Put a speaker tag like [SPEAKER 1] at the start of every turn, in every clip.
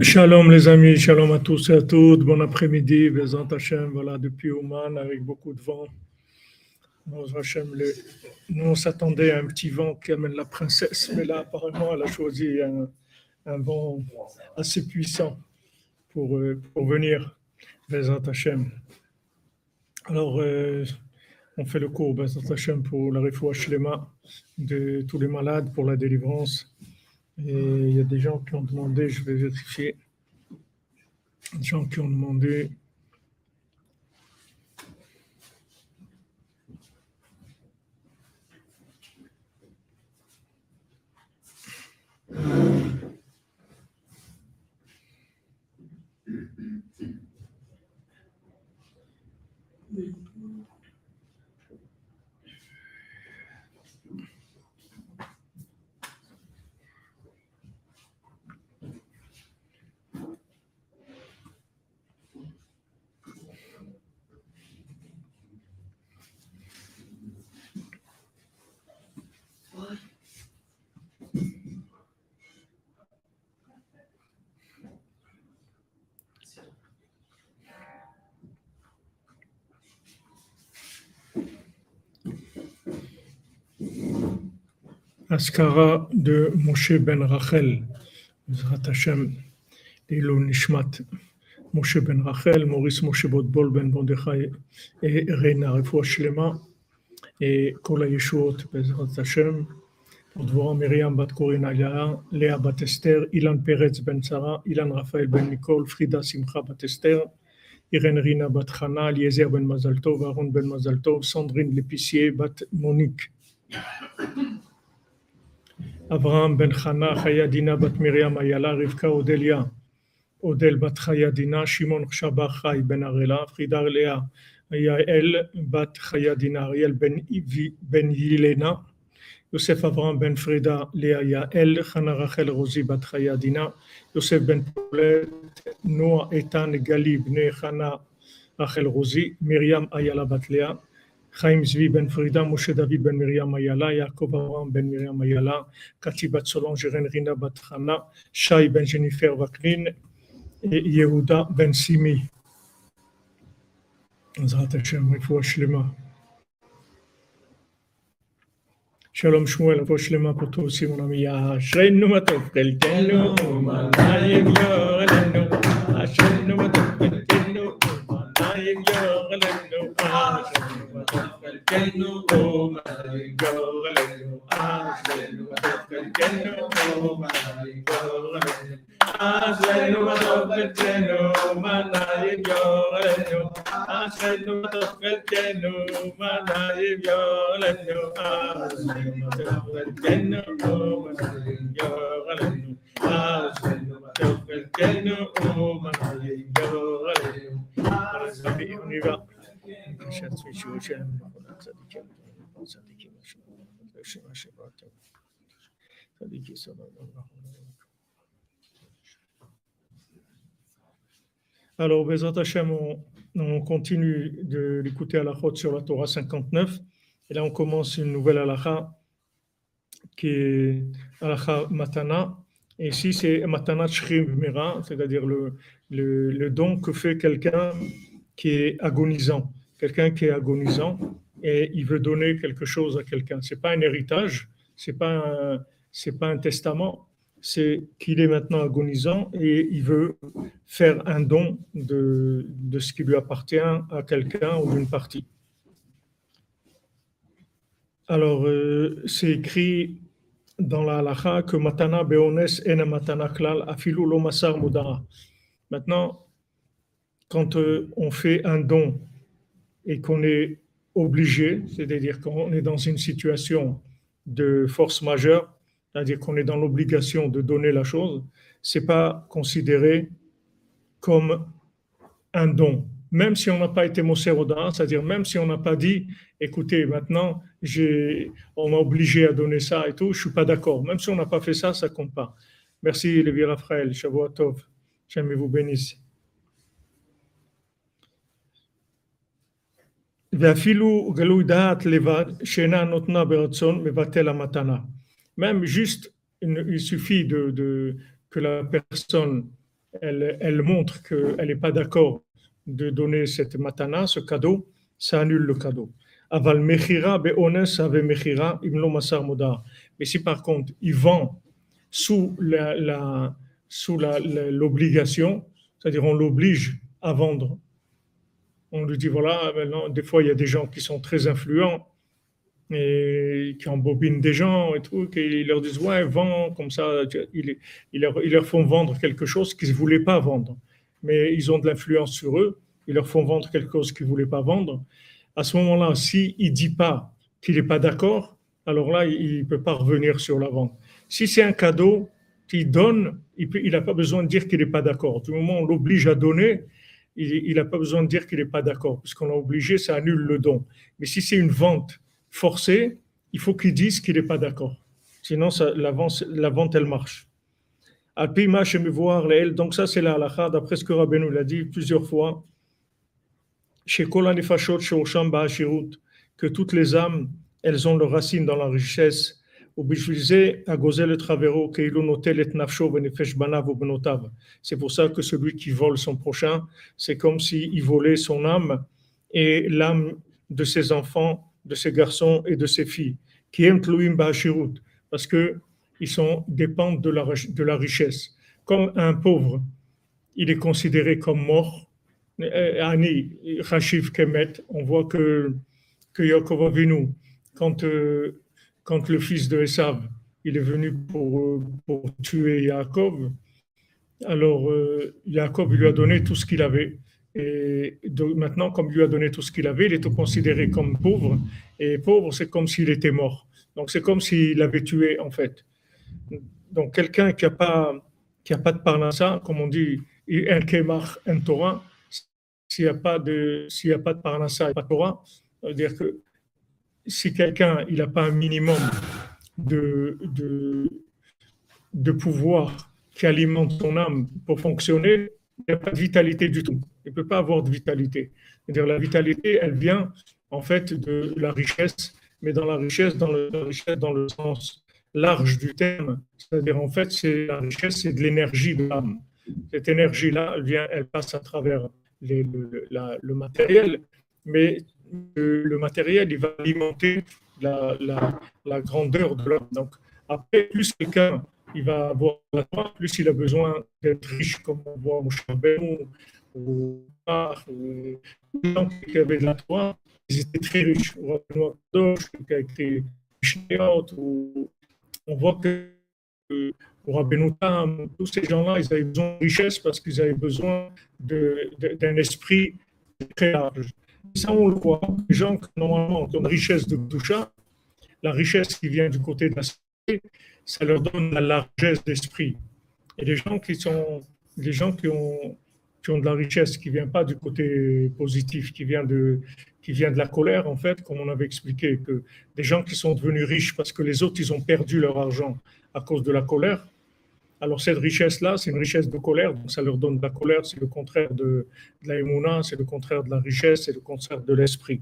[SPEAKER 1] Shalom les amis, shalom à tous et à toutes, bon après-midi, Bezant Hashem, voilà, depuis Oman avec beaucoup de vent. Nous, on s'attendait à un petit vent qui amène la princesse, mais là, apparemment, elle a choisi un, vent assez puissant pour, euh, venir, Bezant Hashem. Alors, euh, on fait le cours, Bezant Hashem, pour la refoua shlema de tous les malades, pour la délivrance. Il y a des gens qui ont demandé, je vais vérifier, des gens qui ont demandé Askara de Moshe ben Rachel, Zrat Hashem, Nishmat, Moshe ben Rachel, Maurice Moshe Botbol ben Bondechai et Reina Refoua Shlema et Kola Yeshuot Bezrat Hashem, pour Dvorah Myriam bat Korina Léa bat Esther, Ilan Peretz ben Sarah, Ilan Raphaël ben Nicole, Frida Simcha bat Esther, Rina bat Chana, ben Mazaltov, Aaron ben Mazaltov, Sandrine L'Épicier bat Monique. אברהם בן חנה, חיה דינה בת מרים איילה, רבקה אודליה, אודל בת חיה דינה, שמעון שבה חי בן אראלה, פרידה לאה, יעל בת חיה דינה, אריאל בן, בן ילנה, יוסף אברהם בן פרידה לאה יעל, חנה רחל רוזי בת חיה דינה, יוסף בן פולט, נועה איתן גלי בני חנה רחל רוזי, מרים איילה בת לאה, Chaim Zvi ben Frida, Moshe David ben Miriam Ayala, Yaakov Aram ben Miriam Ayala, Cathy Bat Solange, Rina Batrana, Shai ben Jennifer Vaklin et Yehuda ben Simi. Shalom Shmuel, voix Shlema pour toi aussi, mon ami. Ashrenu matov, quelqu'un, malay, glorenou, ashrenu Oh, Alors, Bezat Hashem, on, on, continue de l'écouter à la route sur la Torah 59. Et là, on commence une nouvelle halakha qui est halakha matana. Et ici, c'est matana shrim mira, c'est-à-dire le, don que fait quelqu'un qui est agonisant quelqu'un qui est agonisant et il veut donner quelque chose à quelqu'un. C'est pas un héritage, c'est pas c'est pas un testament, c'est qu'il est maintenant agonisant et il veut faire un don de, de ce qui lui appartient à quelqu'un ou d'une partie. Alors, euh, c'est écrit dans la halacha que matana beones en matana klal afilu lo mudara. Maintenant, quand euh, on fait un don et qu'on est obligé, c'est-à-dire qu'on est dans une situation de force majeure, c'est-à-dire qu'on est dans l'obligation de donner la chose, c'est pas considéré comme un don. Même si on n'a pas été Moseroda, c'est-à-dire même si on n'a pas dit, écoutez, maintenant, on m'a obligé à donner ça et tout, je suis pas d'accord. Même si on n'a pas fait ça, ça compte pas. Merci, Lévi Raphaël, Shavuot J'aime vous bénisse. Même juste, il suffit de, que la personne, elle, montre qu'elle n'est pas d'accord de donner cette matana, ce cadeau, ça annule le cadeau. Aval masar. Mais si par contre, il vend sous la, la sous l'obligation, c'est-à-dire on l'oblige à vendre. On lui dit voilà, des fois il y a des gens qui sont très influents qui embobinent des gens et tout, ils leur disent ouais, vends comme ça, ils, ils, leur, ils leur font vendre quelque chose qu'ils ne voulaient pas vendre, mais ils ont de l'influence sur eux, ils leur font vendre quelque chose qu'ils ne voulaient pas vendre. À ce moment-là, s'il ne dit pas qu'il n'est pas d'accord, alors là, il ne peut pas revenir sur la vente. Si c'est un cadeau qu'il donne, il n'a pas besoin de dire qu'il n'est pas d'accord. Du moment où on l'oblige à donner, il n'a pas besoin de dire qu'il n'est pas d'accord, puisqu'on l'a obligé, ça annule le don. Mais si c'est une vente forcée, il faut qu'il dise qu'il n'est pas d'accord. Sinon, la, vente, la vente, elle marche. Alpima, voir donc ça c'est la halakha, d'après ce que Rabbeinu l'a dit plusieurs fois, chez que toutes les âmes, elles ont leur racine dans la richesse c'est pour ça que celui qui vole son prochain, c'est comme s'il volait son âme et l'âme de ses enfants, de ses garçons et de ses filles, qui aiment parce que ils sont dépendent de la, de la richesse. Comme un pauvre, il est considéré comme mort. Ani, Rachiv Kemet, on voit que, que Yaakov Avinu, quand euh, quand le fils de Esav, il est venu pour, pour tuer Jacob, alors euh, Jacob lui a donné tout ce qu'il avait. Et maintenant, comme lui a donné tout ce qu'il avait, il est considéré comme pauvre. Et pauvre, c'est comme s'il était mort. Donc c'est comme s'il avait tué en fait. Donc quelqu'un qui n'a pas, de parnassa, comme on dit, un kemach, un Torah, s'il n'y a pas de, s'il a pas de parnassa et pas de Torah, dire que si quelqu'un n'a pas un minimum de, de, pouvoir qui alimente son âme pour fonctionner, il n'y a pas de vitalité du tout. Il ne peut pas avoir de vitalité. C'est-à-dire la vitalité, elle vient en fait de la richesse, mais dans la richesse, dans le, richesse dans le sens large du terme. C'est-à-dire en fait, c'est la richesse, c'est de l'énergie de l'âme. Cette énergie-là, elle vient, elle passe à travers le, matériel, mais le matériel, il va alimenter la, la, grandeur de l'homme. Donc, après, plus quelqu'un il va avoir la foi, plus il a besoin d'être riche, comme on voit au Charbon ou les gens qui avaient de la foi, ils étaient très riches. qui a été on voit que pour Abenotam, tous ces gens-là, ils avaient besoin de richesse parce qu'ils avaient besoin d'un esprit très large. Ça, on le voit. Les gens qui normalement ont une richesse de Doucha, la richesse qui vient du côté de la ça leur donne la largesse d'esprit. Et les gens qui sont, les gens qui ont, qui ont de la richesse qui vient pas du côté positif, qui vient de, qui vient de la colère, en fait, comme on avait expliqué, que des gens qui sont devenus riches parce que les autres, ils ont perdu leur argent à cause de la colère, alors cette richesse-là, c'est une richesse de colère, donc ça leur donne de la colère, c'est le contraire de, la émouna, c'est le contraire de la richesse, c'est le contraire de l'esprit.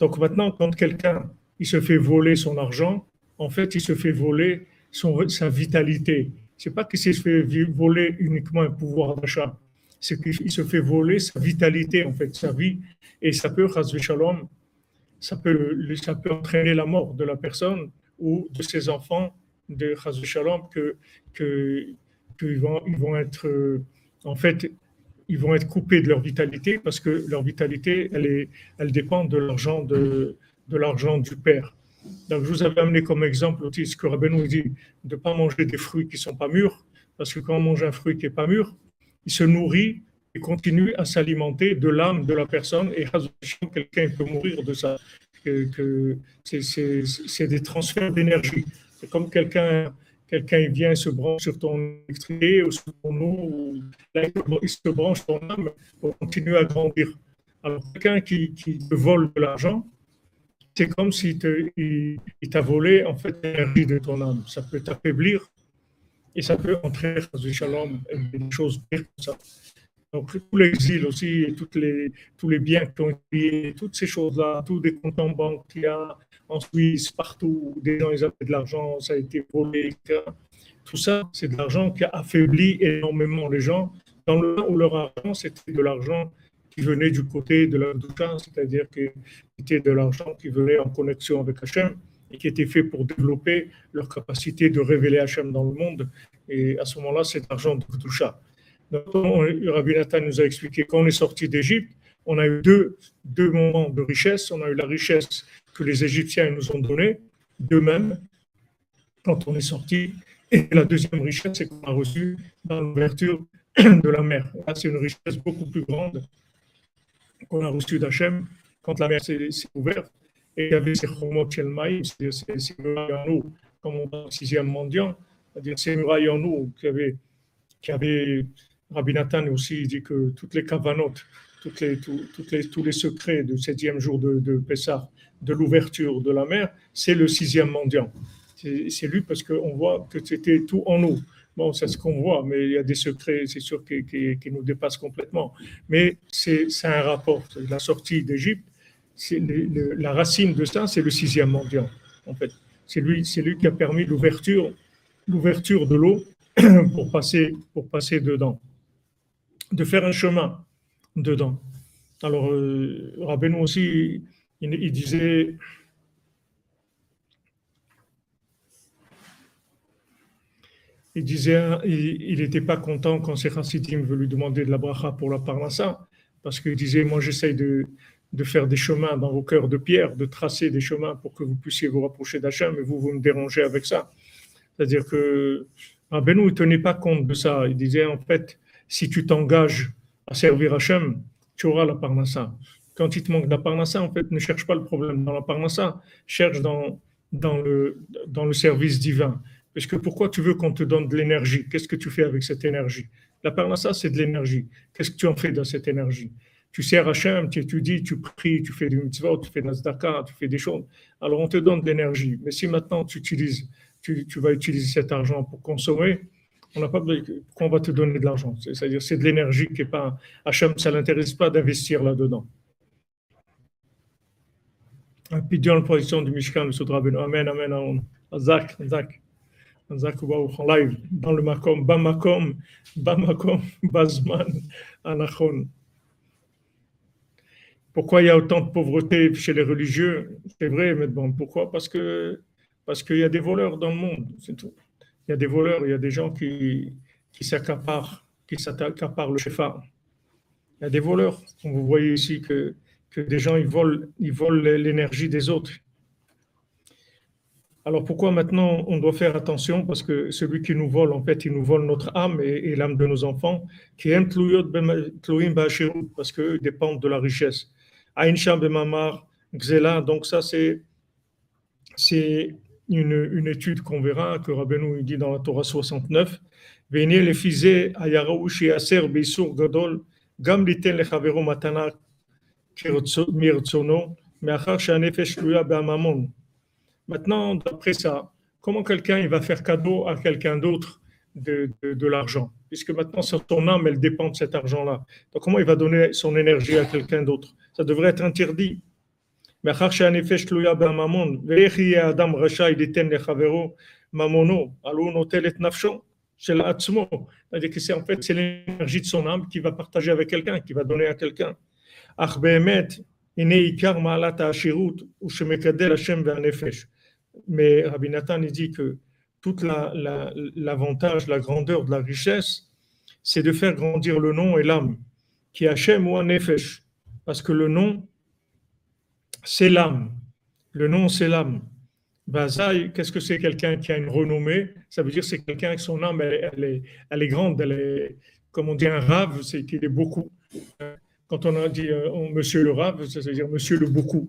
[SPEAKER 1] Donc maintenant, quand quelqu'un il se fait voler son argent, en fait, il se fait voler son, sa vitalité. C'est pas qu'il se fait voler uniquement un pouvoir d'achat, c'est qu'il se fait voler sa vitalité, en fait, sa vie, et ça peut, shalom, ça peut, ça peut entraîner la mort de la personne ou de ses enfants de Chazou Shalom que, que, vont, ils vont être, en fait, ils vont être coupés de leur vitalité parce que leur vitalité, elle, est, elle dépend de l'argent de, de l'argent du Père. Donc, je vous avais amené comme exemple aussi ce que Rabbeinu dit de ne pas manger des fruits qui ne sont pas mûrs, parce que quand on mange un fruit qui n'est pas mûr, il se nourrit et continue à s'alimenter de l'âme de la personne, et quelqu'un peut mourir de ça. Que, c'est des transferts d'énergie. C'est comme quelqu'un quelqu'un vient se branche sur ton électricité ou sur ton eau, il se branche ton âme pour continuer à grandir. Alors, quelqu'un qui, qui, vole de l'argent, c'est comme s'il t'a volé en fait l'énergie de ton âme. Ça peut t'affaiblir et ça peut entrer dans le shalom des choses pires que ça. Donc, tout l'exil aussi, tous les biens qui ont été toutes ces choses-là, tous les comptes en banque qu'il y a en Suisse, partout, où des gens ils avaient de l'argent, ça a été volé, etc. tout ça, c'est de l'argent qui a affaibli énormément les gens. Dans le où leur argent, c'était de l'argent qui venait du côté de la doucha, c'est-à-dire que c'était de l'argent qui venait en connexion avec Hachem et qui était fait pour développer leur capacité de révéler Hachem dans le monde. Et à ce moment-là, c'est l'argent de doucha. Rabbi Nathan nous a expliqué quand on est sorti d'Égypte, on a eu deux, moments de richesse. On a eu la richesse que les Égyptiens nous ont donnée d'eux-mêmes quand on est sorti. Et la deuxième richesse, c'est qu'on a reçu dans l'ouverture de la mer. c'est une richesse beaucoup plus grande qu'on a reçue d'Hachem quand la mer s'est ouverte. Et il y avait ces chomot ces murailles en eau, comme on dans le sixième mondial, c'est-à-dire ces murailles en eau qui avaient, qui avaient Rabbi Nathan aussi dit que toutes les cavanotes, tous les secrets du septième jour de, de Pessah, de l'ouverture de la mer, c'est le sixième mendiant. C'est lui parce qu'on voit que c'était tout en eau. Bon, c'est ce qu'on voit, mais il y a des secrets, c'est sûr, qui, nous dépassent complètement. Mais c'est un rapport. La sortie d'Égypte, la racine de ça, c'est le sixième mendiant, en fait. C'est lui, lui qui a permis l'ouverture de l'eau pour passer, pour passer dedans, de faire un chemin dedans. Alors, euh, aussi, il, disait, il disait, il n'était pas content quand ses chassidim veulent lui demander de la bracha pour la parnassa, parce qu'il disait, moi j'essaye de, de faire des chemins dans vos cœurs de pierre, de tracer des chemins pour que vous puissiez vous rapprocher d'Hachem, mais vous, vous me dérangez avec ça. C'est-à-dire que Rabbeinu ne tenait pas compte de ça. Il disait, en fait, si tu t'engages à servir Hachem, tu auras la parnassa. Quand il te manque de la parnassa, en fait, ne cherche pas le problème dans la parnassa, cherche dans, dans, le, dans le service divin. Parce que pourquoi tu veux qu'on te donne de l'énergie? Qu'est-ce que tu fais avec cette énergie? La parnassa, c'est de l'énergie. Qu'est-ce que tu en fais de cette énergie? Tu sers Hachem, tu étudies, tu pries, tu fais du mitzvot, tu fais de tu fais des choses. Alors on te donne de l'énergie. Mais si maintenant tu utilises, tu, vas utiliser cet argent pour consommer, on n'a pas qu'on va te donner de l'argent? C'est-à-dire, c'est de l'énergie qui est pas. Hachem, ça l'intéresse pas d'investir là-dedans. Puis dans la position du Mishkan, le Soudra Amen, Amen, Amen. Azak, Azak. Dans le Makom, Bamakom, Bamakom, Bazman, Anachon. Pourquoi il y a autant de pauvreté chez les religieux? C'est vrai, mais bon, pourquoi? Parce que parce qu'il y a des voleurs dans le monde, c'est tout il y a des voleurs, il y a des gens qui, qui s'accaparent, qui s'accaparent le chefa. Il y a des voleurs. Vous voyez ici que, que des gens ils volent, ils volent l'énergie des autres. Alors pourquoi maintenant on doit faire attention? Parce que celui qui nous vole, en fait, il nous vole notre âme et, l'âme de nos enfants, qui aiment parce qu'eux dépendent de la richesse. Aïncham Bemamar, Xela, donc ça c'est une, une étude qu'on verra, que Rabbeinu dit dans la Torah 69, Venez les fizé ayarouchi aser beisur gadol, gam liten lechavero matana mirtsono, meachar shanefesh luya be'amamon. Maintenant, d'après ça, comment quelqu'un va faire cadeau à quelqu'un d'autre de, de, l'argent? Puisque maintenant, son âme, elle dépend de cet argent-là. Donc, comment il va donner son énergie à quelqu'un d'autre? Ça devrait être interdit. Mais c'est-à-dire que c'est en fait c'est l'énergie de son âme qui va partager avec quelqu'un, qui va donner à quelqu'un. Mais Rabbi Nathan dit que tout l'avantage, la, grandeur de la richesse, c'est de faire grandir le nom et l'âme, qui est Hachem ou Nefesh, parce que le nom, c'est l'âme. Le nom, c'est l'âme. Bazaï, qu'est-ce que c'est quelqu'un qui a une renommée? Ça veut dire c'est quelqu'un que son âme, elle, est, elle est grande, elle est, comme on dit, un rave, c'est qu'il est beaucoup. Quand on a dit euh, monsieur le rave, ça veut dire monsieur le beaucoup.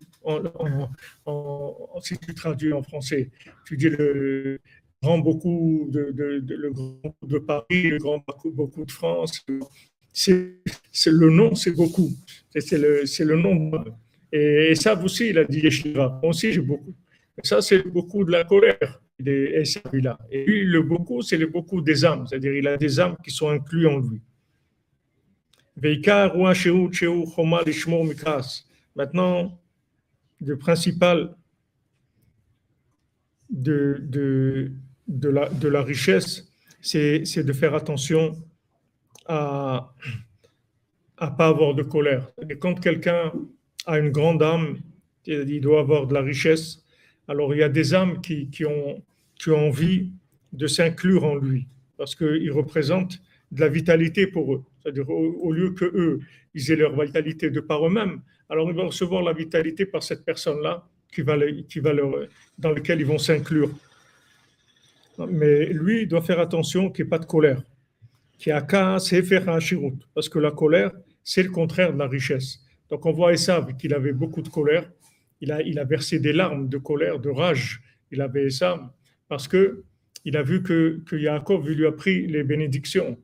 [SPEAKER 1] si tu traduis en français, tu dis le grand beaucoup de, le grand de Paris, le grand beaucoup de France. C'est le nom, c'est beaucoup. C'est le, le nom. Et, ça aussi, il a dit Yeshiva. Moi aussi, j'ai beaucoup. ça, c'est beaucoup de la colère. Et, là. et lui, le beaucoup, c'est le beaucoup des âmes. C'est-à-dire, il a des âmes qui sont incluses en lui. Maintenant, le principal de, de, la richesse, c'est de faire attention à ne pas avoir de colère. Et quand quelqu'un a une grande âme, il doit avoir de la richesse, alors il y a des âmes qui, qui ont, qui ont envie de s'inclure en lui, parce qu'il représente de la vitalité pour eux. C'est-à-dire, au, lieu que eux, ils aient leur vitalité de par eux-mêmes, alors ils vont recevoir la vitalité par cette personne-là qui va, qui va leur, dans laquelle ils vont s'inclure. Mais lui, il doit faire attention qu'il n'y ait pas de colère. Parce que la colère, c'est le contraire de la richesse. Donc on voit Esav qu'il avait beaucoup de colère. Il a, il a versé des larmes de colère, de rage. Il avait Esav parce que il a vu que, que Yaakov lui a pris les bénédictions.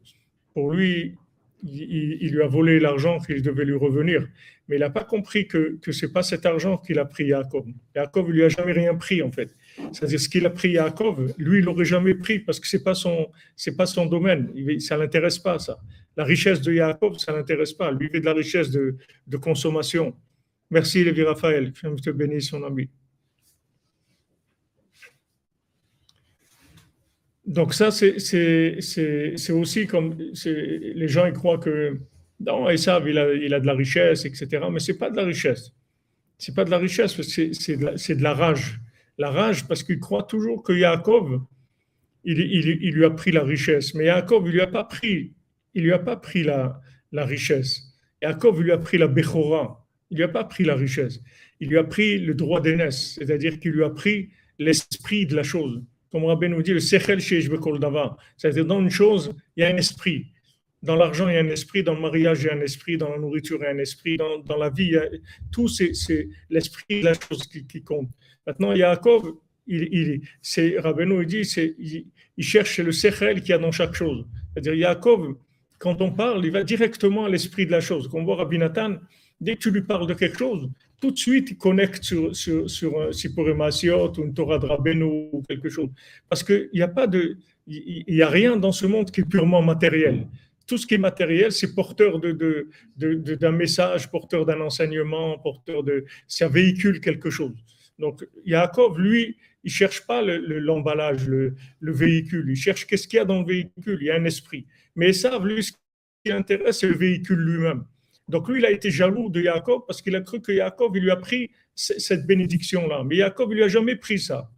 [SPEAKER 1] Pour lui, il, lui a volé l'argent qu'il devait lui revenir. Mais il n'a pas compris que, ce n'est pas cet argent qu'il a pris Yaakov. Yaakov ne lui a jamais rien pris, en fait. C'est-à-dire ce qu'il a pris Yaakov, lui, il l'aurait jamais pris parce que ce n'est pas, son, pas son domaine. Ça ne l'intéresse pas, ça. La richesse de Yaakov, ça ne l'intéresse pas. Lui, il veut de la richesse de, consommation. Merci, Lévi Raphaël. Je te bénis, son ami. Donc ça, c'est aussi comme les gens ils croient que non, ils savent, il a, il a de la richesse, etc. Mais c'est pas de la richesse. C'est pas de la richesse, c'est de, de, la rage. La rage parce qu'il croit toujours que Yaakov, il, il, il, lui a pris la richesse. Mais Yaakov, il lui a pas pris, il lui a pas pris la, la richesse. Yaakov, il lui a pris la Bechora. Il lui a pas pris la richesse. Il lui a pris le droit d'aînesse, c'est-à-dire qu'il lui a pris l'esprit de la chose comme Rabbi nous dit, le sechel C'est-à-dire, dans une chose, il y a un esprit. Dans l'argent, il y a un esprit. Dans le mariage, il y a un esprit. Dans la nourriture, il y a un esprit. Dans, la vie, tout, c'est, l'esprit de la chose qui, compte. Maintenant, Yaakov, il, il, c'est, Rabbeinu, il dit, il, cherche le sechel qu'il y a dans chaque chose. C'est-à-dire, Yaakov, quand on parle, il va directement à l'esprit de la chose. Comme voit Rabbi Nathan, dès que tu lui parles de quelque chose, tout de suite, il connecte sur, sur, sur un ou une Torah de Rabbeinu ou quelque chose. Parce qu'il n'y a pas de, il y a rien dans ce monde qui est purement matériel. Tout ce qui est matériel, c'est porteur de, de, de, d'un message, porteur d'un enseignement, porteur de, ça véhicule quelque chose. Donc, Yaakov, lui, il cherche pas l'emballage, le, le, véhicule. Il cherche qu'est-ce qu'il y a dans le véhicule. Il y a un esprit. Mais ça, lui, ce qui l'intéresse, c'est le véhicule lui-même. Donc lui, il a été jaloux de Jacob parce qu'il a cru que Jacob, il lui a pris cette bénédiction-là. Mais Jacob, il lui a jamais pris ça.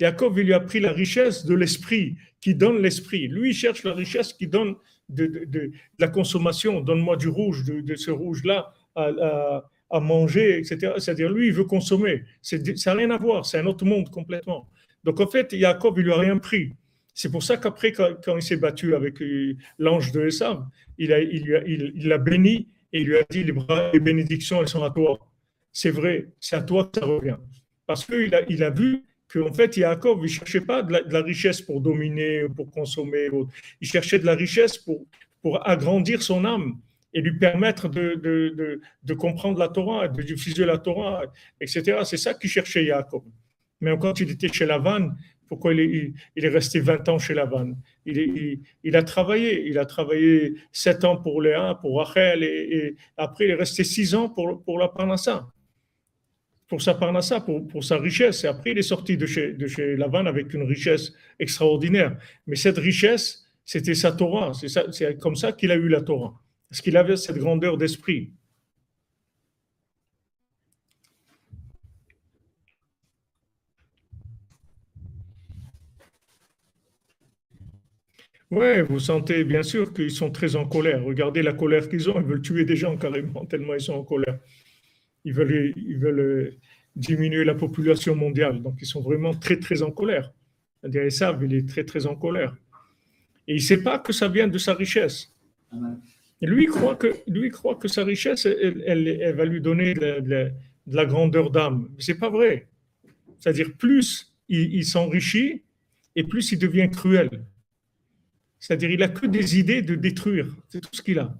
[SPEAKER 1] Jacob, il lui a pris la richesse de l'esprit, qui donne l'esprit. Lui, il cherche la richesse qui donne de, la consommation. Donne-moi du rouge, de, ce rouge-là à, manger, etc. C'est-à-dire, lui, il veut consommer. Ça n'a rien à voir, c'est un autre monde complètement. Donc en fait, Jacob, il lui a rien pris. C'est pour ça qu'après, quand, il s'est battu avec euh, l'ange de Esav, il l'a béni et il lui a dit les, bras, les bénédictions, elles sont à toi. C'est vrai, c'est à toi que ça revient. Parce qu'il a, il a vu qu'en fait, Yaakov, il ne cherchait pas de la, richesse pour dominer, pour consommer. Il cherchait de la richesse pour, pour agrandir son âme et lui permettre de, de, de, comprendre la Torah, de diffuser la Torah, etc. C'est ça qu'il cherchait Yaakov. Mais quand il était chez Lavan, pourquoi il est, resté 20 ans chez Lavan il, a travaillé. Il a travaillé 7 ans pour Léa, pour Rachel, et, après il est resté 6 ans pour, pour la Parnassa. Pour sa Parnassa, pour, sa richesse. Et après il est sorti de chez, de chez avec une richesse extraordinaire. Mais cette richesse, c'était sa Torah. C'est comme ça qu'il a eu la Torah. Parce qu'il avait cette grandeur d'esprit. Oui, vous sentez bien sûr qu'ils sont très en colère. Regardez la colère qu'ils ont. Ils veulent tuer des gens carrément, tellement ils sont en colère. Ils veulent, ils veulent euh, diminuer la population mondiale. Donc, ils sont vraiment très, très en colère. Ils savent, il est très, très en colère. Et il ne sait pas que ça vient de sa richesse. Lui croit que, lui croit que sa richesse, elle, va lui donner de la, grandeur d'âme. Mais ce n'est pas vrai. C'est-à-dire, plus il s'enrichit et plus il devient cruel. C'est-à-dire, il n'a que des idées de détruire. C'est tout ce qu'il a.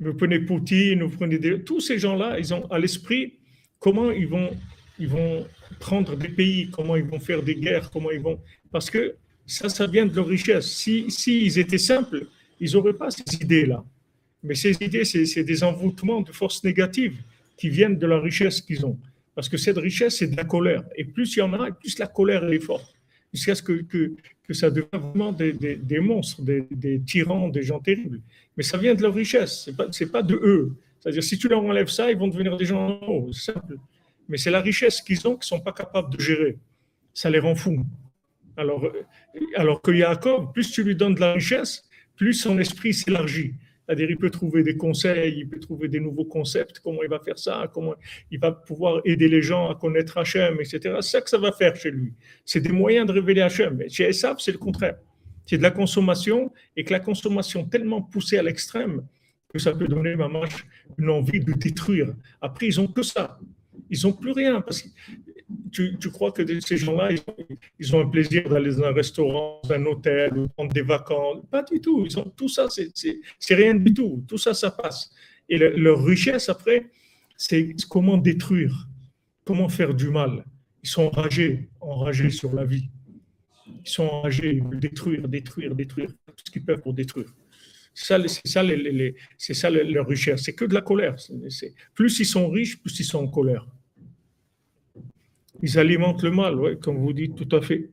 [SPEAKER 1] Vous prenez Poutine, vous prenez tous ces gens-là, ils ont à l'esprit comment ils vont, ils vont prendre des pays, comment ils vont faire des guerres, comment ils vont. Parce que ça, ça vient de leur richesse. Si, si étaient simples, ils n'auraient pas ces idées-là. Mais ces idées, c'est des envoûtements de forces négatives qui viennent de la richesse qu'ils ont. Parce que cette richesse, c'est de la colère. Et plus il y en a, plus la colère est forte. Jusqu'à ce que, que, ça devienne vraiment des, des, monstres, des, des, tyrans, des gens terribles. Mais ça vient de leur richesse, ce n'est pas, pas de eux. C'est-à-dire, si tu leur enlèves ça, ils vont devenir des gens normaux, simple. Mais c'est la richesse qu'ils ont qu'ils ne sont pas capables de gérer. Ça les rend fous. Alors, alors que Jacob, plus tu lui donnes de la richesse, plus son esprit s'élargit. C'est-à-dire, il peut trouver des conseils, il peut trouver des nouveaux concepts, comment il va faire ça, comment il va pouvoir aider les gens à connaître Hachem, etc. C'est ça que ça va faire chez lui. C'est des moyens de révéler Hachem. Chez Esav, c'est le contraire. C'est de la consommation et que la consommation tellement poussée à l'extrême que ça peut donner marche une envie de détruire. Après, ils ont que ça. Ils n'ont plus rien. Parce que tu, crois que ces gens-là, ils, ont un plaisir d'aller dans un restaurant, dans un hôtel, ou prendre des vacances? Pas du tout. Ils ont, tout ça, c'est rien du tout. Tout ça, ça passe. Et le, leur richesse, après, c'est comment détruire, comment faire du mal. Ils sont enragés, enragés sur la vie. Ils sont enragés, ils veulent détruire, détruire, détruire, tout ce qu'ils peuvent pour détruire. C'est ça, ça leur richesse. C'est que de la colère. plus ils sont riches, plus ils sont en colère. Ils alimentent le mal, ouais, comme vous dites tout à fait.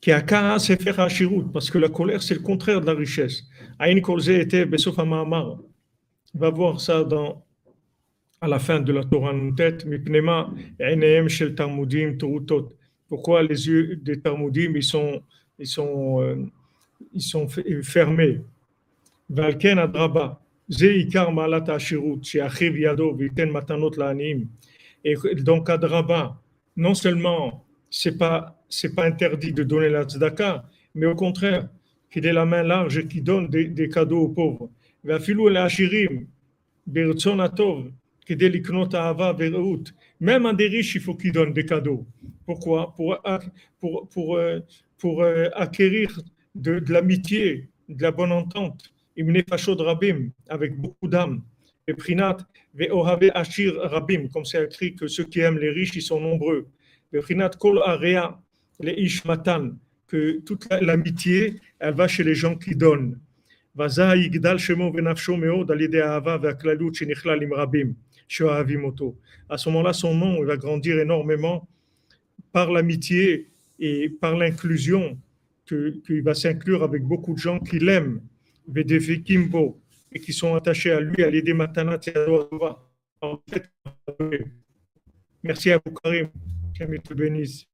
[SPEAKER 1] Qui a c'est faire parce que la colère, c'est le contraire de la richesse. Aïn Kolze était On va voir ça dans, à la fin de la Torah tête. Pourquoi les yeux des Talmudim, ils sont, ils sont, euh, ils sont fermés? Valken adraba. Zeikar malat ashirut, she'achiv yado, viten matanot la'anim. Et donc, à non seulement c'est pas pas interdit de donner la tzedaka, mais au contraire, qu'il ait la main large et qu'il donne des, cadeaux aux pauvres. Même à des riches, il faut qu'ils donnent des cadeaux. Pourquoi? Pour, pour, pour, euh, pour euh, acquérir de, de l'amitié, de la bonne entente. Avec beaucoup d'âmes. Comme c'est écrit que ceux qui aiment les riches, ils sont nombreux. Que toute l'amitié, elle va chez les gens qui donnent. À ce moment-là, son nom il va grandir énormément par l'amitié et par l'inclusion, qu'il va s'inclure avec beaucoup de gens qui l'aiment. Et qui sont attachés à lui, à l'aider maintenant. Merci à vous, Karim. Que te bénisse.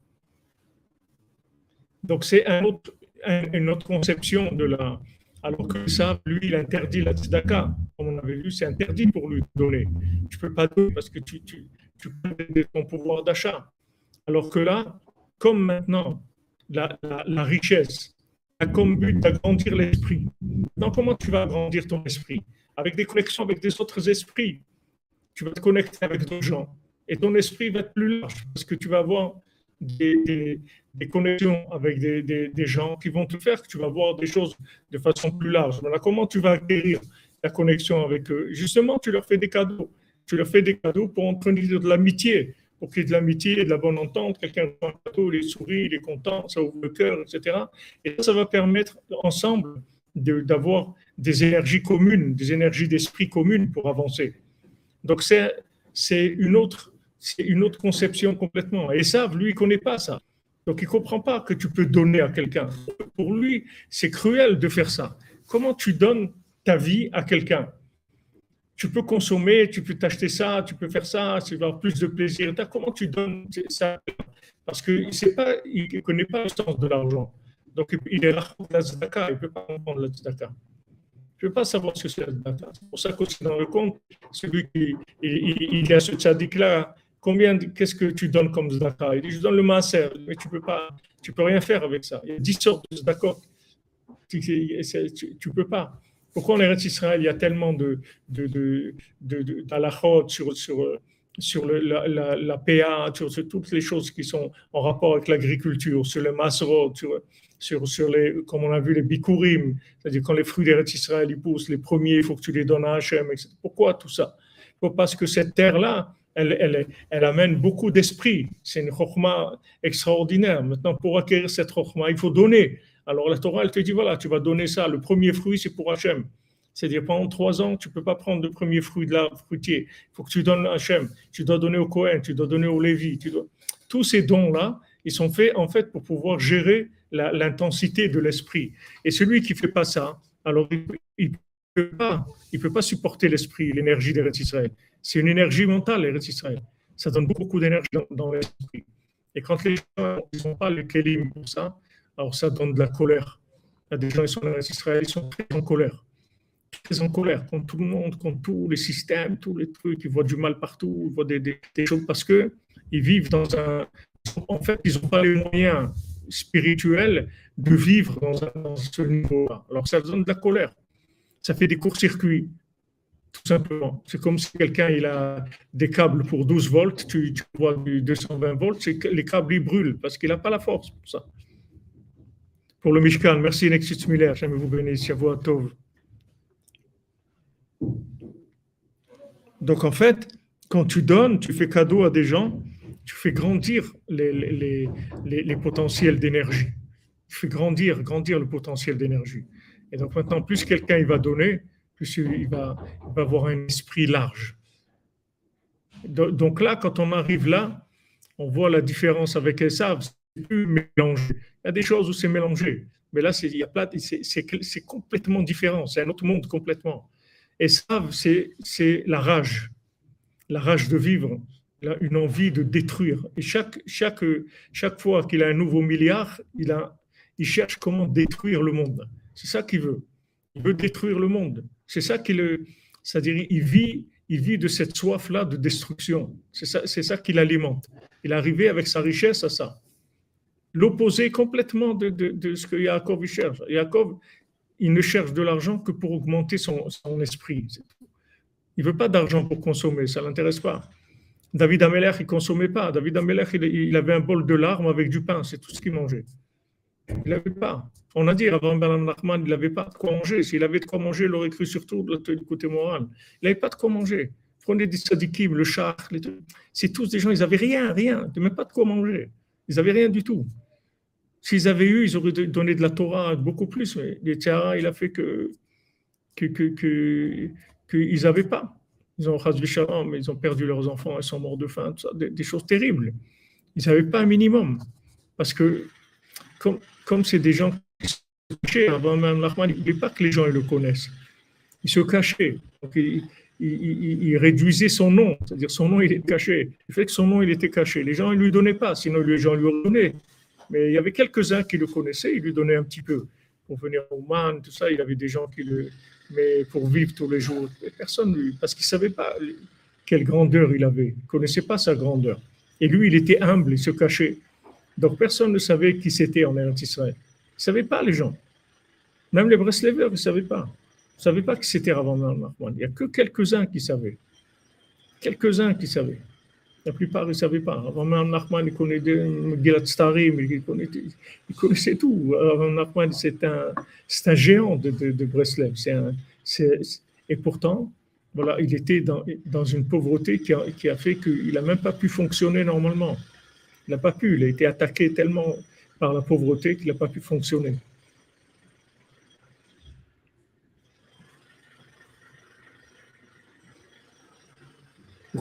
[SPEAKER 1] Donc, c'est une autre conception de la. Alors que ça, lui, il interdit la tzedaka. Comme on avait vu, c'est interdit pour lui de donner. Tu ne peux pas donner parce que tu, tu, tu peux ton pouvoir d'achat. Alors que là, comme maintenant, la richesse, a comme but d'agrandir l'esprit. Donc, comment tu vas agrandir ton esprit? Avec des connexions avec des autres esprits. Tu vas te connecter avec d'autres gens. Et ton esprit va être plus large parce que tu vas avoir des, des, connexions avec des, des, gens qui vont te faire que tu vas voir des choses de façon plus large. Voilà comment tu vas acquérir la connexion avec eux. Justement, tu leur fais des cadeaux. Tu leur fais des cadeaux pour entretenir de l'amitié pour qu'il y ait de l'amitié, de la bonne entente. Quelqu'un prend un plateau, il sourit, il est content, ça ouvre le cœur, etc. Et ça, va permettre ensemble d'avoir des énergies communes, des énergies d'esprit communes pour avancer. Donc c'est une autre, une autre conception complètement. Et ça, lui, il connaît pas ça. Donc il comprend pas que tu peux donner à quelqu'un. Pour lui, c'est cruel de faire ça. Comment tu donnes ta vie à quelqu'un? Tu peux consommer, tu peux t'acheter ça, tu peux faire ça, tu vas avoir plus de plaisir. Comment tu donnes ça Parce qu'il ne connaît pas le sens de l'argent. Donc, il est là pour la tzedaka, il ne peut pas comprendre la tzedaka. Il ne peut pas savoir ce que c'est la tzedaka. C'est pour ça qu'aussi dans le compte, celui qui il, y a ce tzaddik-là, combien, qu'est-ce que tu donnes comme tzedaka Il dit, je donne le maaser, mais tu ne peux, pas, tu peux rien faire avec ça. Il y a dix sortes de tzedaka. Tu ne peux pas. Pourquoi en Eretz Israël, il y a tellement de, de, de, de, sur, sur, sur le, la, la, la, PA, sur, toutes les choses qui sont en rapport avec l'agriculture, sur le masrot, sur, sur, sur, les, comme on a vu, les bikurim, c'est-à-dire quand les fruits d'Eretz Israël ils poussent, les premiers, il faut que tu les donnes à Hachem, etc. Pourquoi tout ça? Parce que cette terre-là, elle, elle, elle, amène beaucoup d'esprit. C'est une chokma extraordinaire. Maintenant, pour acquérir cette chokma, il faut donner. Alors la Torah, elle te dit, voilà, tu vas donner ça. Le premier fruit, c'est pour Hachem. C'est-à-dire, pendant trois ans, tu ne peux pas prendre le premier fruit de l'arbre fruitier. Il faut que tu donnes à Hachem. Tu dois donner au Cohen, tu dois donner au Lévi. Tu dois... Tous ces dons-là, Ils sont faits en fait pour pouvoir gérer l'intensité de l'esprit. Et celui qui fait pas ça, alors il ne peut pas, peut pas supporter l'esprit, l'énergie d'Eretz Israël. C'est une énergie mentale, Eretz Israël. Ça donne beaucoup d'énergie dans, l'esprit. Et quand les gens n'ont pas les kélim pour ça, alors ça donne de la colère. Il y a des gens qui sont en Israël, ils sont très en colère. Très en colère contre tout le monde, contre tous les systèmes, tous les trucs. Ils voient du mal partout, ils voient des, des, choses parce qu'ils vivent dans un. En fait, ils n'ont pas les moyens spirituels de vivre dans, ce niveau-là. Alors ça donne de la colère. Ça fait des courts-circuits, tout simplement. C'est comme si quelqu'un il a des câbles pour 12 volts, tu, vois du 220 volts, les câbles ils brûlent parce qu'il n'a pas la force pour ça. Pour le Mishkan, merci Nexus Miller, j'aime vous bénisse, à Tov. Donc en fait, quand tu donnes, tu fais cadeau à des gens, tu fais grandir les, les, les, potentiels d'énergie. Tu fais grandir, grandir le potentiel d'énergie. Et donc maintenant, plus quelqu'un va donner, plus il va, avoir un esprit large. Donc là, quand on arrive là, on voit la différence avec Esav, Il y a des choses où c'est mélangé, mais là, c'est, c'est, complètement différent, c'est un autre monde complètement. Esav, c'est, c'est la rage, la rage de vivre, une envie de détruire. Et chaque, chaque, chaque fois qu'il a un nouveau milliard, il, a, il cherche comment détruire le monde. C'est ça qu'il veut. Il veut détruire le monde. C'est ça qu'il, c'est-à-dire, il vit, il vit de cette soif-là de destruction. C'est ça, c'est ça qu'il alimente. Il est arrivé avec sa richesse à ça. L'opposé complètement de, de, de, ce que Yaakov cherche. Yaakov, il ne cherche de l'argent que pour augmenter son, esprit. Il veut pas d'argent pour consommer, ça l'intéresse pas. David Ameller, il consommait pas. David Ameller, il, avait un bol de larmes avec du pain, c'est tout ce qu'il mangeait. Il n'avait pas. On a dit, avant Bernard Nachman, il n'avait pas de quoi manger. S'il avait de quoi manger, il aurait cru surtout du côté moral. Il n'avait pas de quoi manger. Prenez des sadikim, le char, c'est tous des gens, ils n'avaient rien, rien, même pas de quoi manger. Ils n'avaient rien du tout. S'ils avaient eu, ils auraient donné de la Torah beaucoup plus. Mais les Tchara, il a fait que qu'ils que, que, n'avaient pas. Ils ont mais ils ont perdu leurs enfants, ils sont morts de faim, des, choses terribles. Ils n'avaient pas un minimum. Parce que, comme, c'est des gens qui se cachaient, avant même Nachman, il ne pas que les gens le connaissent. Ils se cachaient. il, réduisait son nom, c'est-à-dire son nom il est caché. Le fait que son nom il était caché, les gens ne lui donnaient pas, sinon les gens lui donnaient. Mais il y avait quelques-uns qui le connaissaient, ils lui donnaient un petit peu. Pour venir au Man, tout ça, il avait des gens qui le, mais pour vivre tous les jours. Personne, parce qu'il ne savait pas quelle grandeur il avait, il ne connaissait pas sa grandeur. Et lui, il était humble, il se cachait. Donc personne ne savait qui c'était en Israël. Ils ne savaient pas les gens. Même les Breslevers, ne savaient pas. Ils ne savaient pas qui c'était Rav Il n'y a que quelques-uns qui savaient. Quelques-uns qui savaient. La plupart, ils ne savaient pas. Rav Nachman, il connaissait Starim, il connaissait, il tout. Rav Nachman, c'est un, géant de, de, de Breslev. Et pourtant, voilà, il était dans, dans une pauvreté qui a, qui a fait qu'il n'a même pas pu fonctionner normalement. Il n'a pas pu. Il a été attaqué tellement par la pauvreté qu'il n'a pas pu fonctionner.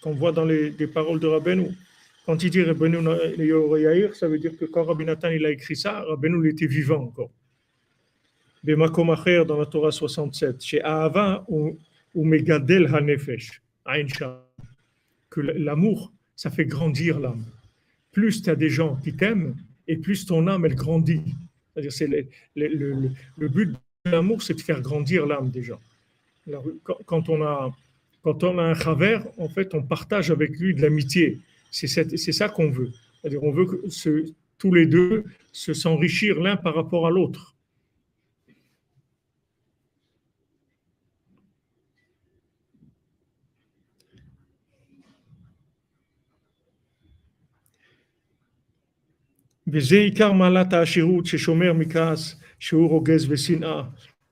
[SPEAKER 1] qu'on voit dans les, les, paroles de Rabbeinu. Quand il dit Rabbeinu ça veut dire que quand Rabbi Nathan il a écrit ça, Rabbeinu était vivant encore. Dans la Torah 67, chez ou Megadel Hanefesh, que l'amour, ça fait grandir l'âme. Plus tu as des gens qui t'aiment, et plus ton âme, elle grandit. C'est le, le, le, but de l'amour, c'est de faire grandir l'âme des gens. Quand on a quand on a un chaver, en fait, on partage avec lui de l'amitié. C'est ça qu'on veut. C'est-à-dire, on veut que tous les deux se s'enrichir l'un par rapport à l'autre.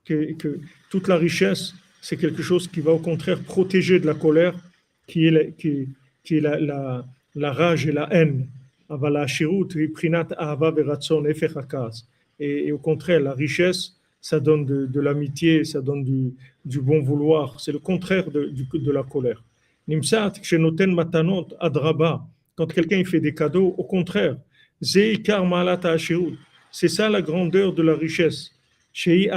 [SPEAKER 1] que toute la richesse, c'est quelque chose qui va au contraire protéger de la colère, qui est la, qui, est la, la, la rage et la haine. Et, et au contraire, la richesse, ça donne de, de l'amitié, ça donne du, du bon vouloir. C'est le contraire de, de la colère. Nimsat, Shenoten Matanot, Adraba, quand quelqu'un fait des cadeaux, au contraire, Zeikar Malat Hashirut, c'est ça la grandeur de la richesse. Qui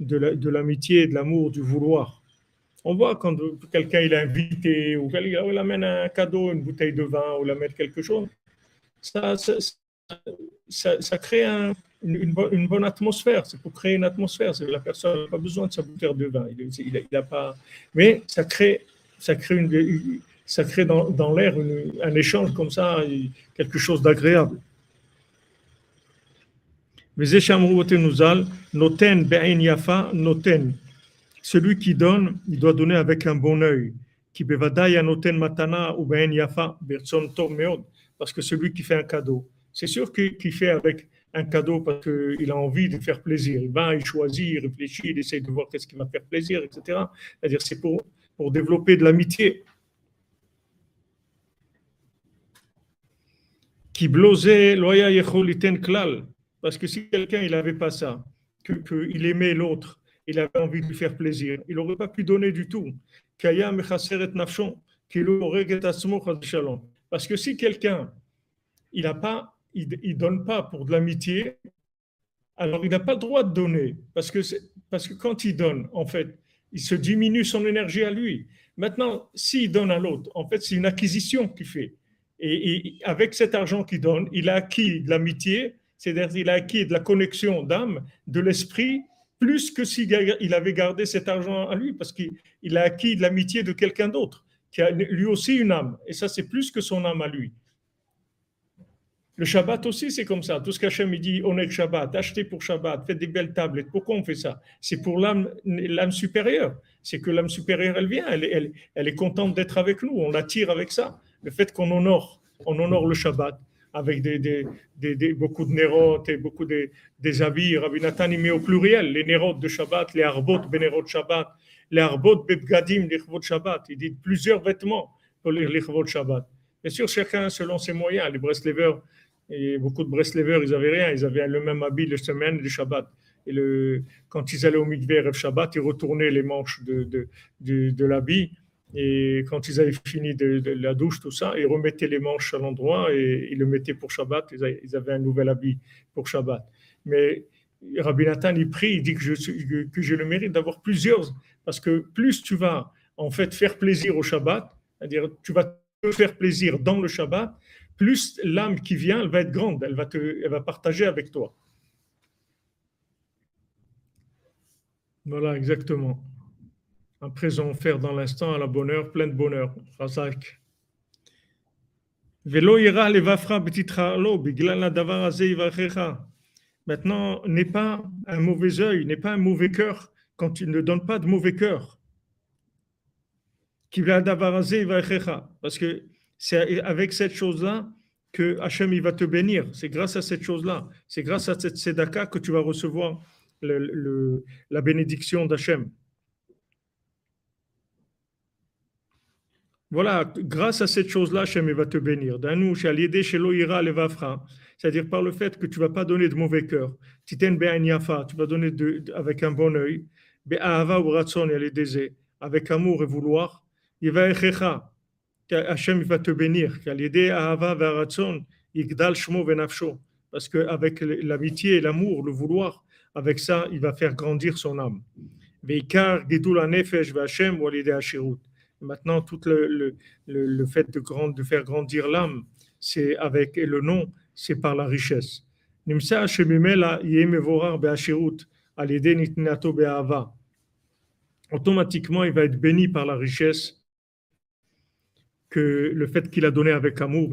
[SPEAKER 1] de la- de l'amitié, de l'amour, du vouloir. On voit quand quelqu'un il est invité ou quelqu'un il amène un cadeau, une bouteille de vin ou il amène quelque chose, ça, ça, ça- crée un- une, une bonne- atmosphère. C'est pour créer une atmosphère. La personne n'a pas besoin de sa bouteille de vin. Il, il, a pas, mais ça crée, ça crée, une, ça crée dans, dans l'air un échange comme ça, quelque chose d'agréable. וזה שאמרו בתנו ז"ל, נותן בעין יפה, נותן. Celui qui donne, il doit donner avec un bon œil. כי בוודאי הנותן מתנה הוא בעין יפה, ברצון טוב מאוד. Parce que celui qui fait un cadeau, c'est sûr qu'il qu'il fait avec un cadeau parce qu'il a envie de faire plaisir. Il va, il choisit, il réfléchit, il essaie de voir qu'est-ce qui va faire plaisir, etc. C'est-à-dire c'est pour, pour développer de l'amitié. Qui blosait loya yecholiten klal. Parce que si quelqu'un il n'avait pas ça, qu'il aimait l'autre, il avait envie de lui faire plaisir, il n'aurait pas pu donner du tout. Parce que si quelqu'un il a pas, il, donne pas pour de l'amitié, alors il n'a pas le droit de donner. Parce que, parce que quand il donne, en fait, il se diminue son énergie à lui. Maintenant, s'il donne à l'autre, en fait, c'est une acquisition qu'il fait. Et avec cet argent qu'il donne, il a acquis de l'amitié, c'est-à-dire qu'il a acquis de la connexion d'âme, de l'esprit, plus que s'il il avait gardé cet argent à lui, parce qu'il il a acquis de l'amitié de quelqu'un d'autre, qui a lui aussi une âme. Et ça, c'est plus que son âme à lui. Le Shabbat aussi, c'est comme ça. Tout ce qu'Hachem il dit, on est Shabbat, achetez pour Shabbat, faites des belles tablettes. Pourquoi on fait ça? C'est pour l'âme, supérieure. C'est que l'âme supérieure, elle vient, elle, elle est contente d'être avec nous. On l'attire avec ça. Le fait qu'on honore, on honore le Shabbat avec beaucoup de nérotes et beaucoup de, des habits. Rabbi Nathan, il met au pluriel les nérotes de Shabbat, les arbot bénérot Shabbat, les arbot bebgadim, les chvot Shabbat. Il dit plusieurs vêtements pour les les chvot Shabbat. Bien sûr, chacun selon ses moyens. Les Breslevers, beaucoup de Breslevers, ils n'avaient rien. Ils avaient le même habit le semaine du Shabbat. Et le, quand ils allaient au mikveh Shabbat, ils retournaient les manches de, de, de, de l'habit. Et quand ils avaient fini de, la douche, tout ça, ils remettaient les manches à l'endroit et ils le mettaient pour Shabbat. Ils avaient, un nouvel habit pour Shabbat. Mais Rabbi Nathan, il prie, il dit que, je, que- le mérite d'avoir plusieurs. Parce que plus tu vas en fait faire plaisir au Shabbat, c'est-à-dire tu vas te faire plaisir dans le Shabbat, plus l'âme qui vient, elle va être grande, elle va, te, elle va partager avec toi. Voilà, exactement. Présent offert dans l'instant à la bonheur, plein de bonheur. Razak. Velo ira levafra yivarecha. Maintenant, n'aie pas un mauvais œil, n'aie pas un mauvais cœur quand tu ne donnes pas de mauvais cœur. Parce que c'est avec cette chose-là que Hachem il va te bénir. C'est grâce à cette chose-là. C'est grâce à cette tzedaka que tu vas recevoir la bénédiction d'Hachem. Voilà, grâce à cette chose-là, Hachem il va te bénir. Danou, shaliede shelo ira levafra. C'est-à-dire par le fait que tu vas pas donner de mauvais cœur. Titen be'an yafa, tu vas donner de- avec un bon œil. Be'ahava ou ratson avec amour et vouloir. Yivaechecha, Hachem il va te bénir. Yalide ahava ve'aratson, yigdal shmo venafsho. Parce qu'avec l'amitié et l'amour, le vouloir, avec ça, il va faire grandir son âme. Veikar gidul ou alide hashirut. Maintenant, tout le, fait de, faire grandir l'âme, c'est avec et le nom, c'est par la richesse. Automatiquement, il va être béni par la richesse que le fait qu'il a donné avec amour,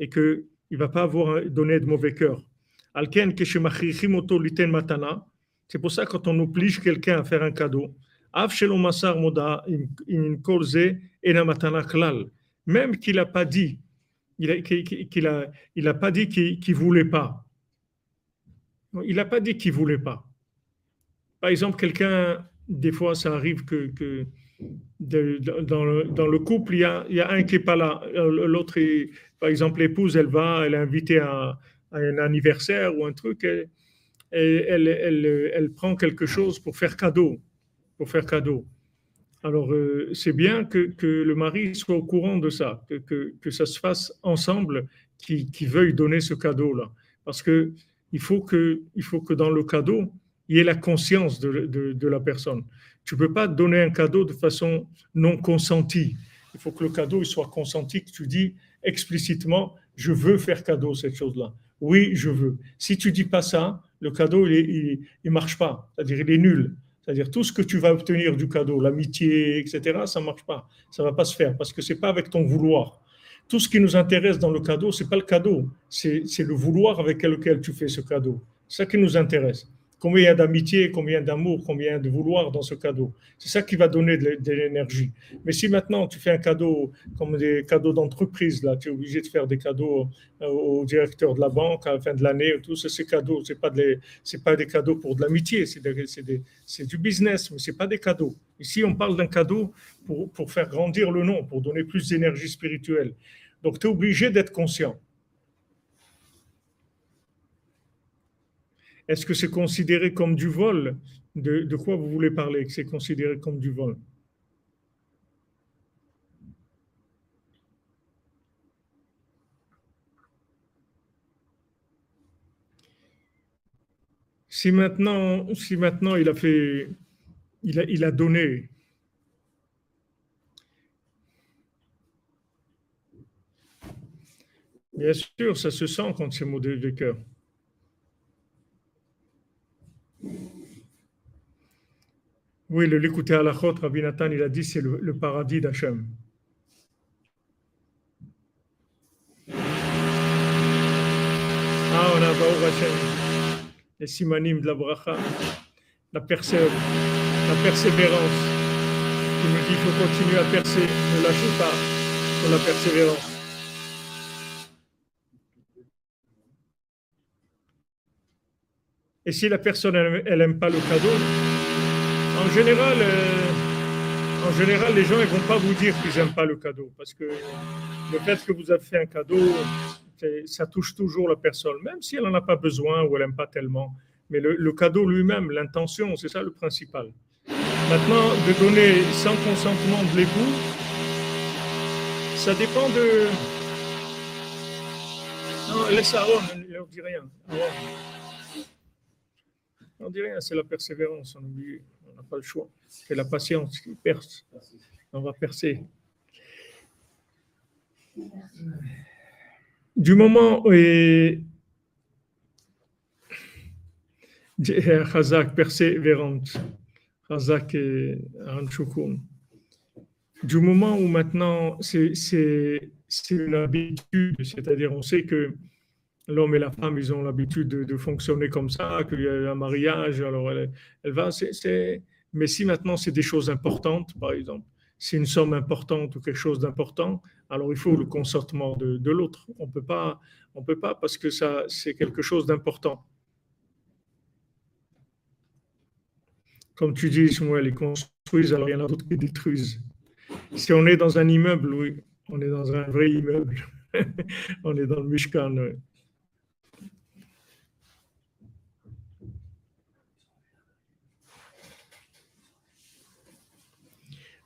[SPEAKER 1] et que il va pas avoir donné de mauvais cœur. C'est pour ça que quand on oblige quelqu'un à faire un cadeau, Même qu'il n'a pas dit Il a, il a pas dit qu'il ne voulait pas. Il n'a pas dit qu'il ne voulait pas. Par exemple, quelqu'un, des fois, ça arrive que, dans, le, couple, il y, a, un qui n'est pas là. L'autre, par exemple, l'épouse, elle va, elle est invitée à, un anniversaire ou un truc, elle, elle, prend quelque chose pour faire cadeau. Faire cadeau. Alors, euh, c'est bien que, que, le mari soit au courant de ça, que, que, ça se fasse ensemble, qui, veuille donner ce cadeau-là. Parce que il faut que, faut que dans le cadeau, il y ait la conscience de, de, de la personne. Tu ne peux pas donner un cadeau de façon non consentie. Il faut que le cadeau il soit consenti, que tu dis explicitement, je veux faire cadeau cette chose-là. Oui, je veux. Si tu dis pas ça, le cadeau, il ne marche pas. C'est-à-dire, il est nul. C'est-à-dire tout ce que tu vas obtenir du cadeau, l'amitié, etc., ça ne marche pas. Ça ne va pas se faire parce que ce n'est pas avec ton vouloir. Tout ce qui nous intéresse dans le cadeau, ce n'est pas le cadeau, c'est le vouloir avec lequel tu fais ce cadeau. C'est ça qui nous intéresse combien d'amitié, combien d'amour, combien de vouloir dans ce cadeau. C'est ça qui va donner de, l'énergie. Mais si maintenant tu fais un cadeau comme des cadeaux d'entreprise, là, tu es obligé de faire des cadeaux euh, au directeur de la banque à la fin de l'année, tout ça, ces cadeaux, c'est pas pas des cadeaux pour de l'amitié, c'est du business, mais c'est pas des cadeaux. Ici, on parle d'un cadeau pour, pour faire grandir le nom, pour donner plus d'énergie spirituelle. Donc, tu es obligé d'être conscient. Est-ce que c'est considéré comme du vol de, quoi vous voulez parler Que c'est considéré comme du vol? Si maintenant, si maintenant il a fait, il a, il a donné, bien sûr, ça se sent quand c'est modèle de cœur. Oui, le l'écouter à la chôte, Rabbi Nathan, il a dit c'est le, paradis d'Hachem. Ah, on a Baou Hachem, les simanim de la bracha, la, la persévérance. Il nous dit qu'il faut continuer à percer, ne lâchez pas pour la persévérance. Et si la personne, elle n'aime pas le cadeau, en général, euh, en général, les gens ne vont pas vous dire qu'ils n'aiment pas le cadeau. Parce que le fait que vous avez fait un cadeau, ça touche toujours la personne, même si elle n'en a pas besoin ou elle n'aime pas tellement. Mais le, cadeau lui-même, l'intention, c'est ça le principal. Maintenant, de donner sans consentement de l'époux, ça dépend de. Non, laisse Aaron, ne dit rien. On dit rien, c'est la persévérance, on n'a pas le choix. C'est la patience qui perce. On va percer. Du moment où Chazak, persévérante, Chazak et Du moment où maintenant c'est une habitude, c'est-à-dire on sait que l'homme et la femme, ils ont l'habitude de, fonctionner comme ça, qu'il y a un mariage, alors elle, va. Mais si maintenant c'est des choses importantes, par exemple, c'est une somme importante ou quelque chose d'important, alors il faut le consentement de, l'autre. On peut pas, on peut pas parce que ça, c'est quelque chose d'important. Comme tu dis, Samuel, ils construisent, alors il y en a d'autres qui détruisent. Si on est dans un immeuble, oui, on est dans un vrai immeuble. on est dans le Mishkan. Oui.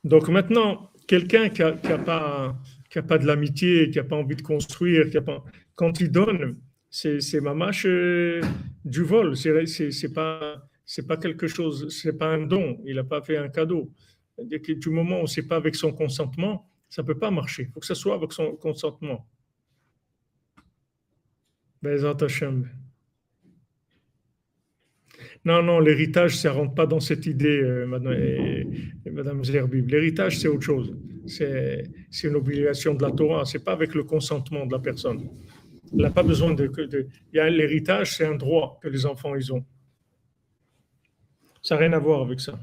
[SPEAKER 1] Donc maintenant, quelqu'un qui n'a pas, pas de l'amitié, qui n'a pas envie de construire, qui a pas, quand il donne, c'est mamache euh, du vol. C'est pas pas quelque chose, c'est pas un don. Il n'a pas fait un cadeau. Du moment où c'est pas avec son consentement, ça peut pas marcher. Il faut que ça soit avec son consentement. Non, non, l'héritage, ça ne rentre pas dans cette idée, euh, madame, madame Zerbib. L'héritage, c'est autre chose. C'est une obligation de la Torah. Ce n'est pas avec le consentement de la personne. Elle n'a pas besoin de. de l'héritage, c'est un droit que les enfants, ils ont. Ça n'a rien à voir avec ça.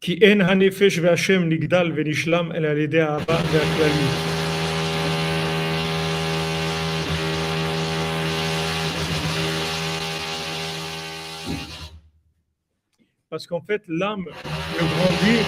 [SPEAKER 1] Qui en hanefesh nigdal ve'nishlam el al-yedeh ha'aba ve'aklali. Parce qu'en fait, l'âme ne grandit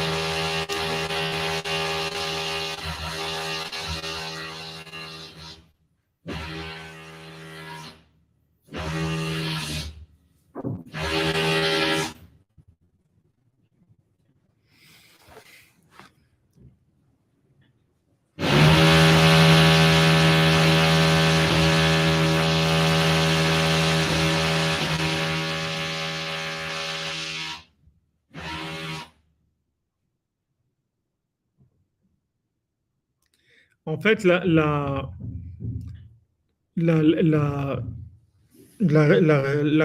[SPEAKER 1] En fait, la,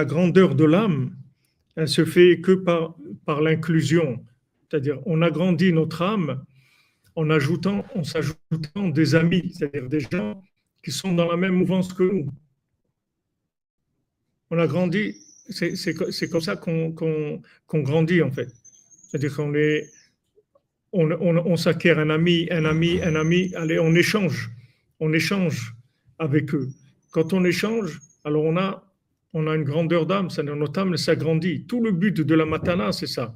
[SPEAKER 1] grandeur de l'âme, elle se fait que par, par l'inclusion. C'est-à-dire, on agrandit notre âme en ajoutant, en s'ajoutant des amis, c'est-à-dire des gens qui sont dans la même mouvance que nous. On a grandi, c'est comme ça qu'on grandit en fait. C'est-à-dire qu'on est, on, s'acquiert un ami, un ami, un ami, allez, on échange, on échange avec eux. Quand on échange, alors on a, on a une grandeur d'âme, notre âme s'agrandit. Tout le but de la matana, c'est ça.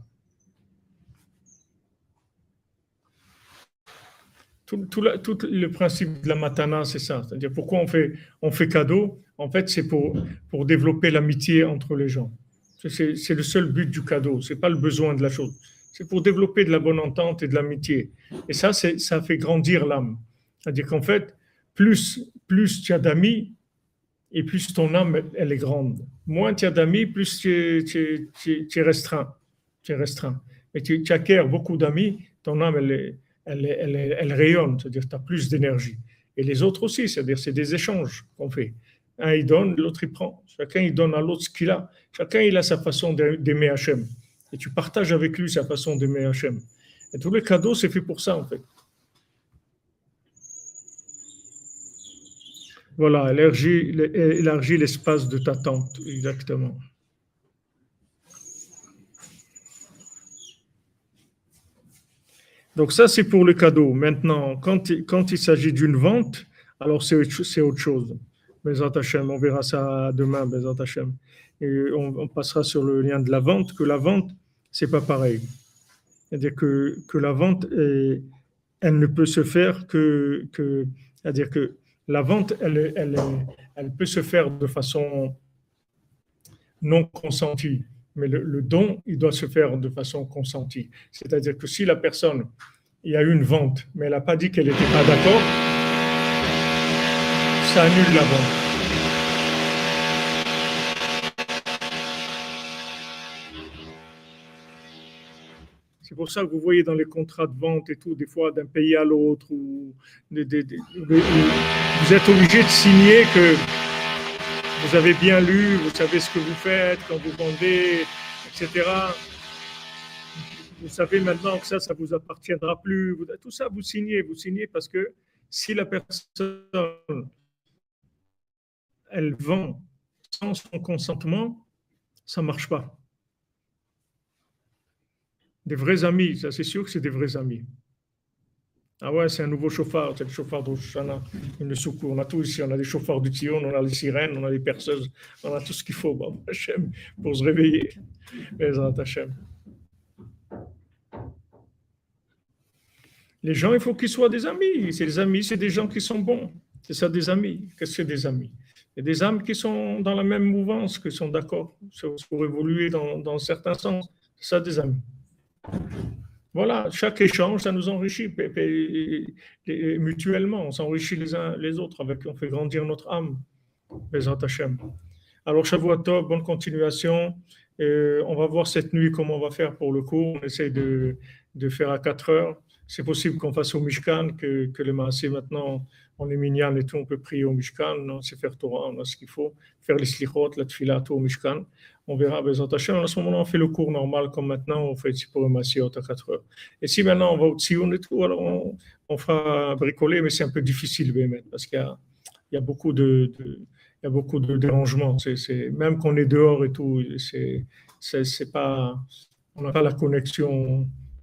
[SPEAKER 1] Tout, le principe de la matana, c'est ça. C'est-à-dire pourquoi on fait, on fait cadeau? En fait, c'est pour, pour développer l'amitié entre les gens. C'est le seul but du cadeau, c'est pas le besoin de la chose c'est pour développer de la bonne entente et de l'amitié. Et ça, ça fait grandir l'âme. C'est-à-dire qu'en fait, plus, plus tu as d'amis, et plus ton âme, elle est grande. Moins tu as d'amis, plus tu, es restreint. Tu es restreint. Et tu, acquiers beaucoup d'amis, ton âme, elle, rayonne, c'est-à-dire tu as plus d'énergie. Et les autres aussi, c'est-à-dire c'est des échanges qu'on fait. Un, il donne, l'autre, il prend. Chacun, il donne à l'autre ce qu'il a. Chacun, il a sa façon d'aimer Hachem et tu partages avec lui sa façon d'aimer Hachem. Et tous les cadeaux, c'est fait pour ça, en fait. Voilà, élargis l'espace de ta tente, exactement. Donc ça, c'est pour le cadeau. Maintenant, quand, quand il s'agit d'une vente, alors c'est autre chose. Bezat Hachem, on verra ça demain, Bezat Hachem. Et on, passera sur le lien de la vente, que la vente, c'est pas pareil. C'est-à-dire que, que la vente, elle ne peut se faire que, que c'est-à-dire que la vente, elle, elle, elle, peut se faire de façon non consentie, mais le, don, il doit se faire de façon consentie. C'est-à-dire que si la personne, il y a eu une vente, mais elle n'a pas dit qu'elle n'était pas d'accord, ça annule la vente. C'est pour ça que vous voyez dans les contrats de vente et tout, des fois d'un pays à l'autre, ou vous êtes obligé de signer que vous avez bien lu, vous savez ce que vous faites quand vous vendez, etc. Vous savez maintenant que ça, ça vous appartiendra plus. Tout ça, vous signez, vous signez parce que si la personne, elle vend sans son consentement, ça ne marche pas. Des vrais amis, ça c'est sûr que c'est des vrais amis. Ah ouais, c'est un nouveau chauffard, c'est le chauffard d'Oshana, une secours. On a tout ici, on a des chauffards du Tion, on a les sirènes, on a les perceuses, on a tout ce qu'il faut pour se réveiller. Les gens, il faut qu'ils soient des amis. C'est des amis, c'est des gens qui sont bons. C'est ça des amis. Qu'est-ce que c'est des amis? Il y a des âmes qui sont dans la même mouvance, qui sont d'accord pour évoluer dans, dans certains sens. C'est ça des amis. Voilà, chaque échange, ça nous enrichit mutuellement. On s'enrichit les uns les autres, avec, on fait grandir notre âme. Alors, Shavuot bonne continuation. on va voir cette nuit comment on va faire pour le cours. On essaie de, de faire à 4 heures. C'est possible qu'on fasse au Mishkan, que, que le Maasé maintenant, on est minyan et tout, on peut prier au Mishkan, on sait faire Torah, on a ce qu'il faut, faire les slichot, la tout au Mishkan. On verra Bezat Hashem. À ce moment-là, on fait le cours normal comme maintenant, on fait pour Massiot à 4 heures. Et si maintenant on va au Tzion et tout, alors on, on fera bricoler, mais c'est un peu difficile, parce qu'il y a, beaucoup de, de dérangements. C'est, même qu'on est dehors et tout, c'est, pas, on n'a pas la connexion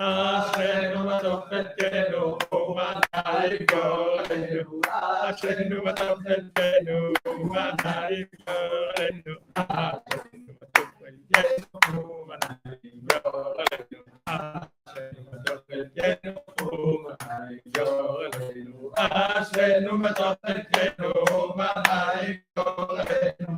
[SPEAKER 1] Ashrenu matofetenu, umanarigolenu. Ashrenu matofetenu, umanarigolenu. Ashrenu matofetenu, umanarigolenu. Ashrenu matofetenu, umanarigolenu. Ashrenu matofetenu, umanarigolenu.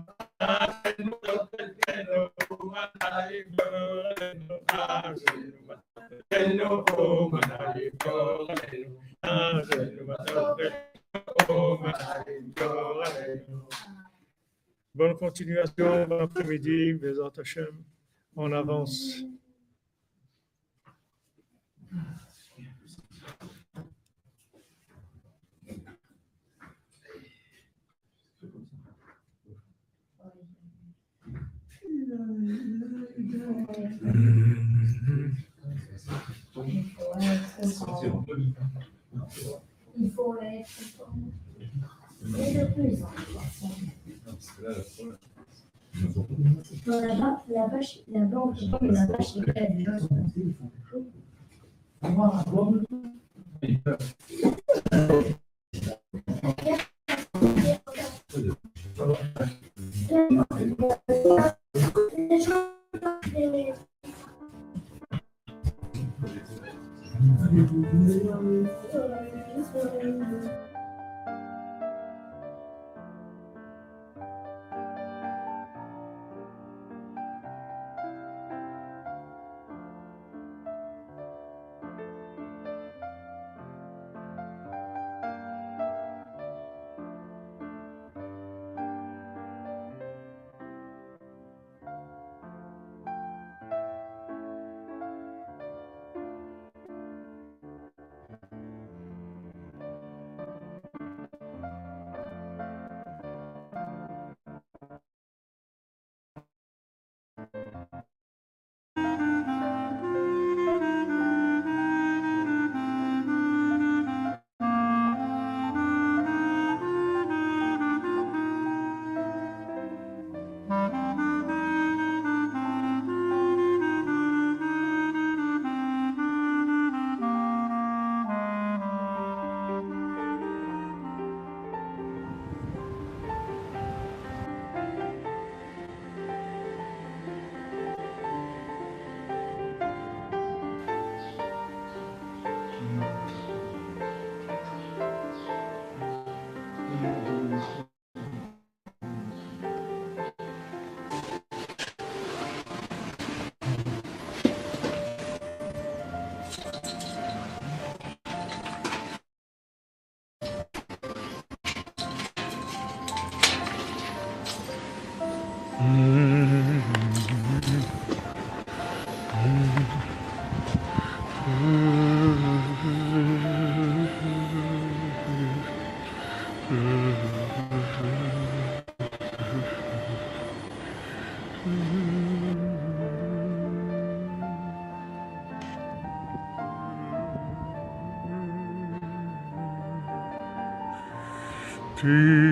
[SPEAKER 1] Bonne continuation, bon après-midi, mes Hachem. On avance.
[SPEAKER 2] Il faut être et de plus en plus. Là-bas, la vache, là-bas, la vache,
[SPEAKER 1] to